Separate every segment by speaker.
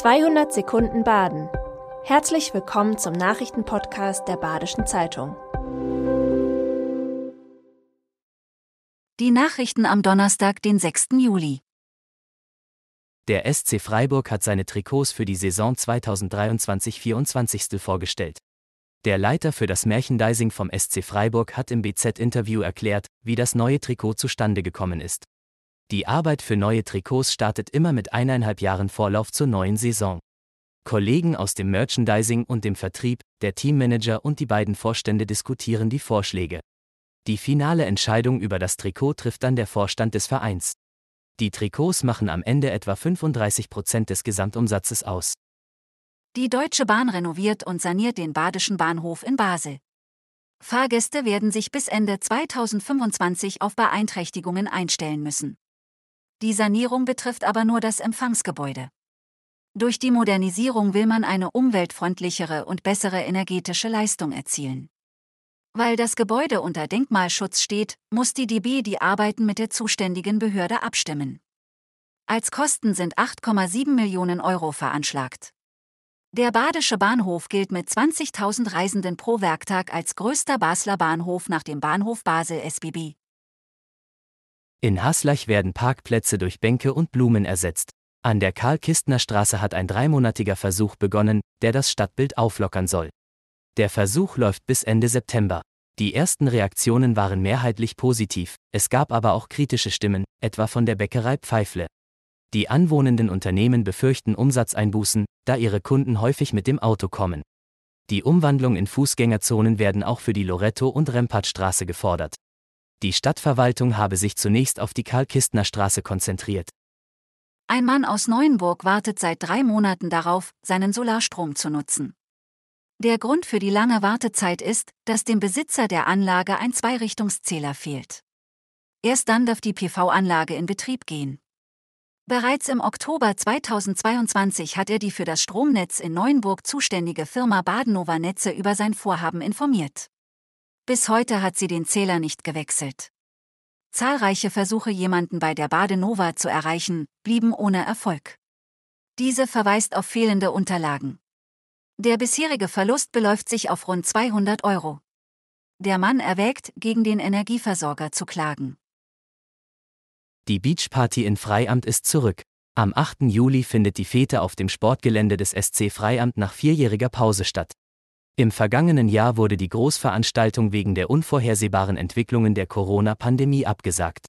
Speaker 1: 200 Sekunden Baden. Herzlich willkommen zum Nachrichtenpodcast der Badischen Zeitung.
Speaker 2: Die Nachrichten am Donnerstag, den 6. Juli.
Speaker 3: Der SC Freiburg hat seine Trikots für die Saison 2023-24 vorgestellt. Der Leiter für das Merchandising vom SC Freiburg hat im BZ-Interview erklärt, wie das neue Trikot zustande gekommen ist. Die Arbeit für neue Trikots startet immer mit eineinhalb Jahren Vorlauf zur neuen Saison. Kollegen aus dem Merchandising und dem Vertrieb, der Teammanager und die beiden Vorstände diskutieren die Vorschläge. Die finale Entscheidung über das Trikot trifft dann der Vorstand des Vereins. Die Trikots machen am Ende etwa 35 Prozent des Gesamtumsatzes aus.
Speaker 2: Die Deutsche Bahn renoviert und saniert den Badischen Bahnhof in Basel. Fahrgäste werden sich bis Ende 2025 auf Beeinträchtigungen einstellen müssen. Die Sanierung betrifft aber nur das Empfangsgebäude. Durch die Modernisierung will man eine umweltfreundlichere und bessere energetische Leistung erzielen. Weil das Gebäude unter Denkmalschutz steht, muss die DB die Arbeiten mit der zuständigen Behörde abstimmen. Als Kosten sind 8,7 Millionen Euro veranschlagt. Der Badische Bahnhof gilt mit 20.000 Reisenden pro Werktag als größter Basler Bahnhof nach dem Bahnhof Basel SBB.
Speaker 3: In Haslach werden Parkplätze durch Bänke und Blumen ersetzt. An der Karl-Kistner-Straße hat ein dreimonatiger Versuch begonnen, der das Stadtbild auflockern soll. Der Versuch läuft bis Ende September. Die ersten Reaktionen waren mehrheitlich positiv, es gab aber auch kritische Stimmen, etwa von der Bäckerei Pfeifle. Die anwohnenden Unternehmen befürchten Umsatzeinbußen, da ihre Kunden häufig mit dem Auto kommen. Die Umwandlung in Fußgängerzonen werden auch für die Loretto- und Rempartstraße gefordert. Die Stadtverwaltung habe sich zunächst auf die Karl-Kistner-Straße konzentriert.
Speaker 2: Ein Mann aus Neuenburg wartet seit drei Monaten darauf, seinen Solarstrom zu nutzen. Der Grund für die lange Wartezeit ist, dass dem Besitzer der Anlage ein Zweirichtungszähler fehlt. Erst dann darf die PV-Anlage in Betrieb gehen. Bereits im Oktober 2022 hat er die für das Stromnetz in Neuenburg zuständige Firma Badenova Netze über sein Vorhaben informiert. Bis heute hat sie den Zähler nicht gewechselt. Zahlreiche Versuche, jemanden bei der Badenova zu erreichen, blieben ohne Erfolg. Diese verweist auf fehlende Unterlagen. Der bisherige Verlust beläuft sich auf rund 200 Euro. Der Mann erwägt, gegen den Energieversorger zu klagen.
Speaker 3: Die Beachparty in Freiamt ist zurück. Am 8. Juli findet die Fete auf dem Sportgelände des SC Freiamt nach vierjähriger Pause statt. Im vergangenen Jahr wurde die Großveranstaltung wegen der unvorhersehbaren Entwicklungen der Corona-Pandemie abgesagt.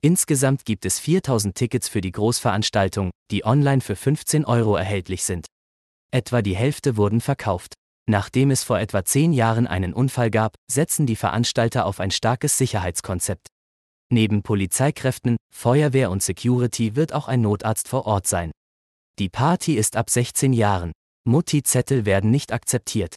Speaker 3: Insgesamt gibt es 4000 Tickets für die Großveranstaltung, die online für 15 Euro erhältlich sind. Etwa die Hälfte wurden verkauft. Nachdem es vor etwa zehn Jahren einen Unfall gab, setzen die Veranstalter auf ein starkes Sicherheitskonzept. Neben Polizeikräften, Feuerwehr und Security wird auch ein Notarzt vor Ort sein. Die Party ist ab 16 Jahren. Mutti-Zettel werden nicht akzeptiert.